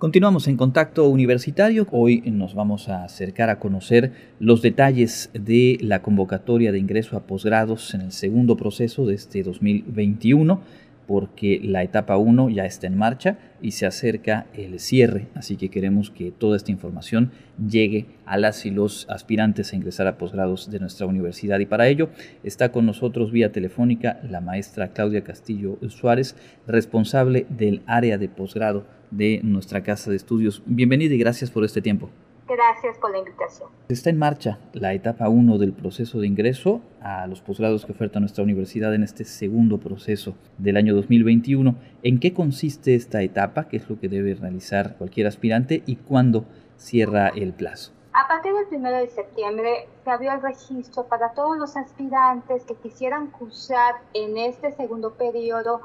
Continuamos en contacto universitario. Hoy nos vamos a acercar a conocer los detalles de la convocatoria de ingreso a posgrados en el segundo proceso de este 2021 porque la etapa 1 ya está en marcha y se acerca el cierre, así que queremos que toda esta información llegue a las y los aspirantes a ingresar a posgrados de nuestra universidad y para ello está con nosotros vía telefónica la maestra Claudia Castillo Suárez, responsable del área de posgrado de nuestra casa de estudios. Bienvenida y gracias por este tiempo. Gracias por la invitación. Está en marcha la etapa 1 del proceso de ingreso a los posgrados que oferta nuestra universidad en este segundo proceso del año 2021. ¿En qué consiste esta etapa? ¿Qué es lo que debe realizar cualquier aspirante y cuándo cierra el plazo? A partir del 1 de septiembre se abrió el registro para todos los aspirantes que quisieran cursar en este segundo periodo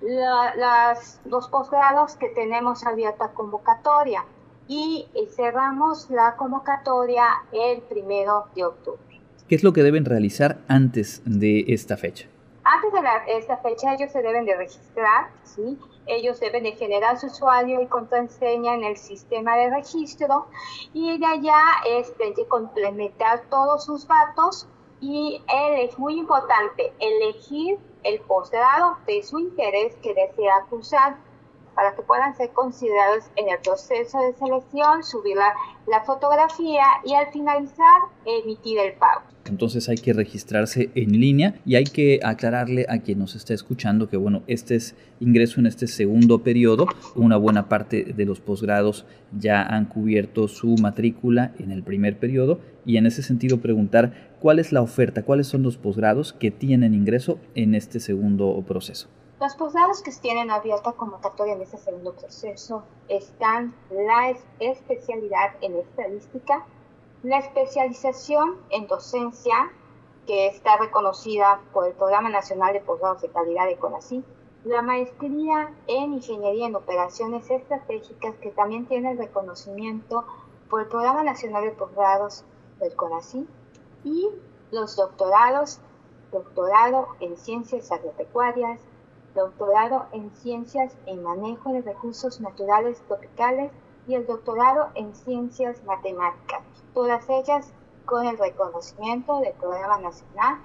las, los posgrados que tenemos abierta convocatoria y eh, cerramos la convocatoria el primero de octubre. ¿Qué es lo que deben realizar antes de esta fecha? Antes de esta fecha ellos se deben de registrar, ¿sí? Ellos deben de generar su usuario y contraseña en el sistema de registro y de allá este, de complementar todos sus datos y él es muy importante elegir el posgrado de su interés que desea cursar para que puedan ser considerados en el proceso de selección, subir la, fotografía y al finalizar emitir el pago. Entonces hay que registrarse en línea y hay que aclararle a quien nos está escuchando que bueno, este es ingreso en este segundo periodo. Una buena parte de los posgrados ya han cubierto su matrícula en el primer periodo y en ese sentido preguntar cuál es la oferta, cuáles son los posgrados que tienen ingreso en este segundo proceso. Los posgrados que tienen abierta convocatoria en este segundo proceso están la especialidad en estadística, la especialización en docencia, que está reconocida por el Programa Nacional de Posgrados de Calidad de CONACYT, la maestría en Ingeniería en Operaciones Estratégicas, que también tiene el reconocimiento por el Programa Nacional de Posgrados del CONACYT, y los doctorados, doctorado en Ciencias Agropecuarias, doctorado en Ciencias en Manejo de Recursos Naturales Tropicales y el doctorado en Ciencias Matemáticas, todas ellas con el reconocimiento del Programa Nacional,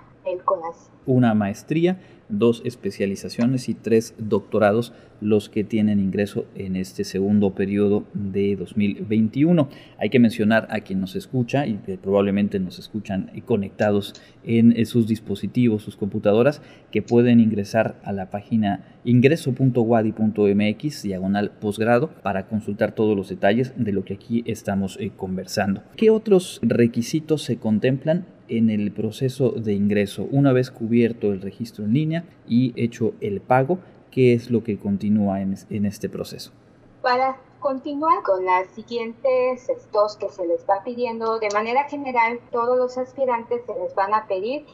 Una maestría dos especializaciones y tres doctorados los que tienen ingreso en este segundo periodo de 2021. Hay que mencionar a quien nos escucha y que probablemente nos escuchan conectados en sus dispositivos, sus computadoras, que pueden ingresar a la página ingreso.wadi.mx diagonal posgrado para consultar todos los detalles de lo que aquí estamos eh, conversando. ¿Qué otros requisitos se contemplan en el proceso de ingreso una vez cubierto el registro en línea y hecho el pago, ¿qué es lo que continúa en, este proceso? Para continuar con las siguientes dos que se les va pidiendo, de manera general, todos los aspirantes se les van a pedir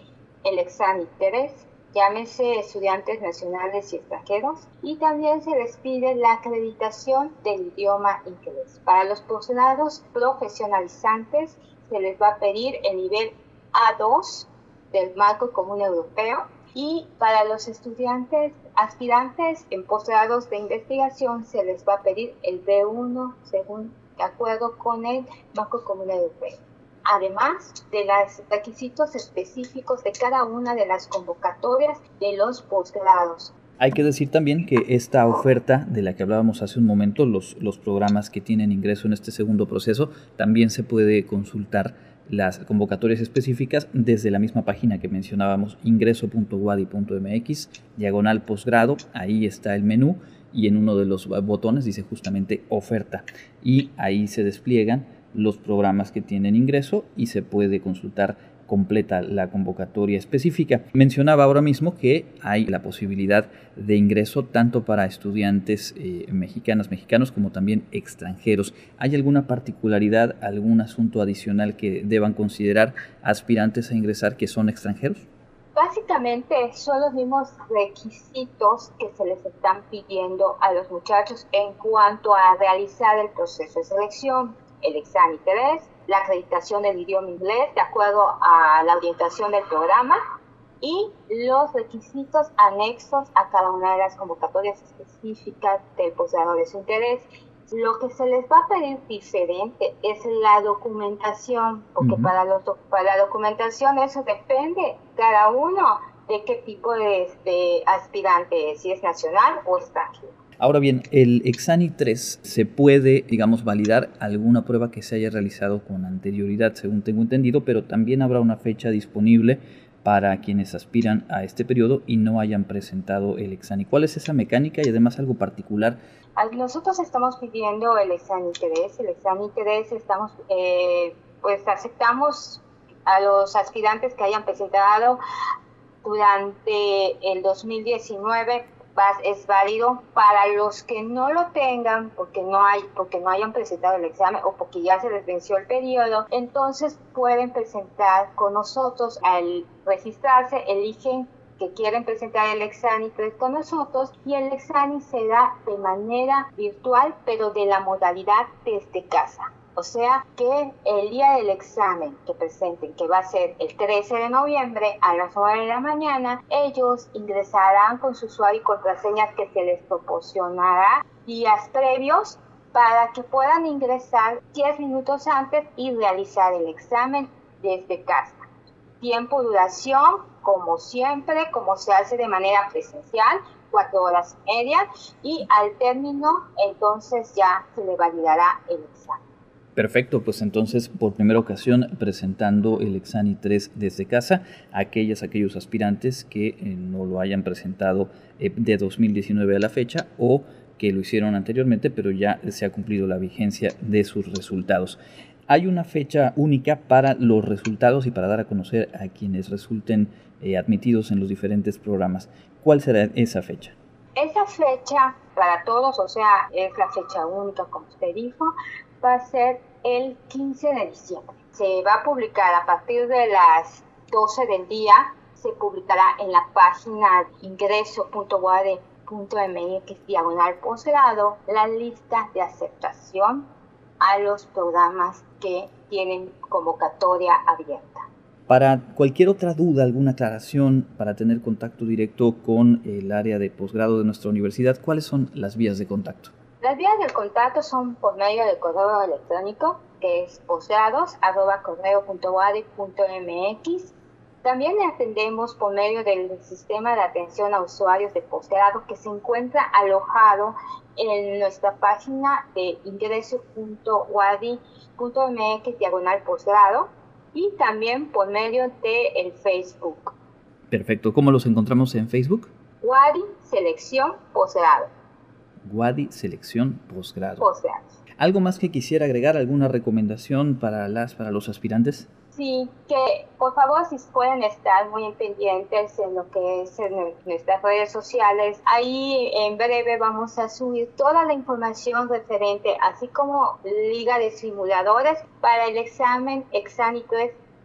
el examen interés, llámese estudiantes nacionales y extranjeros, y también se les pide la acreditación del idioma inglés. Para los posgrados profesionalizantes se les va a pedir el nivel A2 del marco común europeo y para los estudiantes aspirantes en posgrados de investigación se les va a pedir el B1 según de acuerdo con el Banco Común Europeo. Además de los requisitos específicos de cada una de las convocatorias de los posgrados. Hay que decir también que esta oferta de la que hablábamos hace un momento, los, los programas que tienen ingreso en este segundo proceso, también se puede consultar las convocatorias específicas desde la misma página que mencionábamos, ingreso.wadi.mx, diagonal posgrado, ahí está el menú y en uno de los botones dice justamente oferta. Y ahí se despliegan los programas que tienen ingreso y se puede consultar completa la convocatoria específica. Mencionaba ahora mismo que hay la posibilidad de ingreso tanto para estudiantes eh, mexicanas, mexicanos como también extranjeros. ¿Hay alguna particularidad, algún asunto adicional que deban considerar aspirantes a ingresar que son extranjeros? Básicamente son los mismos requisitos que se les están pidiendo a los muchachos en cuanto a realizar el proceso de selección, el examen 3, la acreditación del idioma inglés de acuerdo a la orientación del programa y los requisitos anexos a cada una de las convocatorias específicas del posgrado de su interés. Lo que se les va a pedir diferente es la documentación, porque para, los, para la documentación eso depende cada uno de qué tipo de, de aspirante es, si es nacional o extranjero. Ahora bien, el Exani 3 se puede, digamos, validar alguna prueba que se haya realizado con anterioridad, según tengo entendido, pero también habrá una fecha disponible para quienes aspiran a este periodo y no hayan presentado el Exani. ¿Cuál es esa mecánica y además algo particular? Nosotros estamos pidiendo el Exani 3, el Exani 3 estamos, eh, pues aceptamos a los aspirantes que hayan presentado durante el 2019 es válido para los que no lo tengan porque no hay porque no hayan presentado el examen o porque ya se les venció el periodo entonces pueden presentar con nosotros. Al registrarse eligen que quieren presentar el examen con nosotros y el examen se da de manera virtual pero de la modalidad desde casa o sea que el día del examen que presenten, que va a ser el 13 de noviembre a las 9 de la mañana, ellos ingresarán con su usuario y contraseñas que se les proporcionará días previos para que puedan ingresar 10 minutos antes y realizar el examen desde casa. Tiempo, duración, como siempre, como se hace de manera presencial, cuatro horas y media y al término entonces ya se le validará el examen. Perfecto, pues entonces por primera ocasión presentando el Exani 3 desde casa aquellas, aquellos aspirantes que eh, no lo hayan presentado eh, de 2019 a la fecha o que lo hicieron anteriormente, pero ya se ha cumplido la vigencia de sus resultados. Hay una fecha única para los resultados y para dar a conocer a quienes resulten eh, admitidos en los diferentes programas. ¿Cuál será esa fecha? Esa fecha para todos, o sea, es la fecha única, como usted dijo, va a ser el 15 de diciembre. Se va a publicar a partir de las 12 del día, se publicará en la página ingreso.guade.mx diagonal posgrado la lista de aceptación a los programas que tienen convocatoria abierta. Para cualquier otra duda, alguna aclaración, para tener contacto directo con el área de posgrado de nuestra universidad, ¿cuáles son las vías de contacto? Las vías de contacto son por medio del correo electrónico, que es posgrados.correo.wadi.mx. También atendemos por medio del sistema de atención a usuarios de posgrado que se encuentra alojado en nuestra página de ingreso.wadi.mx diagonal posgrado y también por medio de el Facebook. Perfecto. ¿Cómo los encontramos en Facebook? Wadi Selección Posgrado. Wadi Selección Posgrado. ¿Algo más que quisiera agregar? ¿Alguna recomendación para, las, para los aspirantes? Sí, que por favor si pueden estar muy pendientes en lo que es en nuestras redes sociales. Ahí en breve vamos a subir toda la información referente, así como liga de simuladores para el examen exánico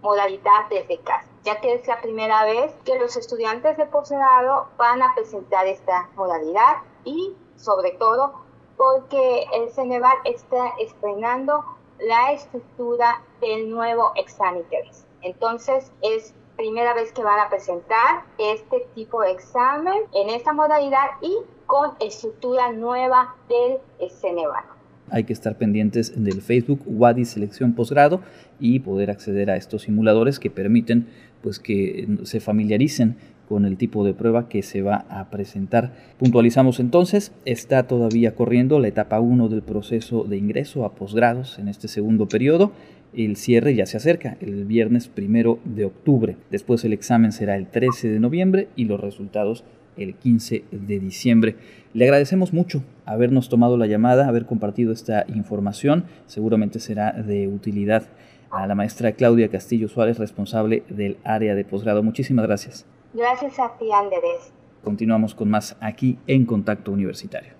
modalidad desde casa, ya que es la primera vez que los estudiantes de posgrado van a presentar esta modalidad y sobre todo porque el Ceneval está estrenando la estructura del nuevo examen. Entonces es primera vez que van a presentar este tipo de examen en esta modalidad y con estructura nueva del Ceneval. Hay que estar pendientes del Facebook Wadi Selección Posgrado y poder acceder a estos simuladores que permiten pues que se familiaricen con el tipo de prueba que se va a presentar. Puntualizamos entonces, está todavía corriendo la etapa 1 del proceso de ingreso a posgrados en este segundo periodo. El cierre ya se acerca, el viernes primero de octubre. Después el examen será el 13 de noviembre y los resultados el 15 de diciembre. Le agradecemos mucho habernos tomado la llamada, haber compartido esta información. Seguramente será de utilidad a la maestra Claudia Castillo Suárez, responsable del área de posgrado. Muchísimas gracias. Gracias a ti, Andrés. Continuamos con más aquí en Contacto Universitario.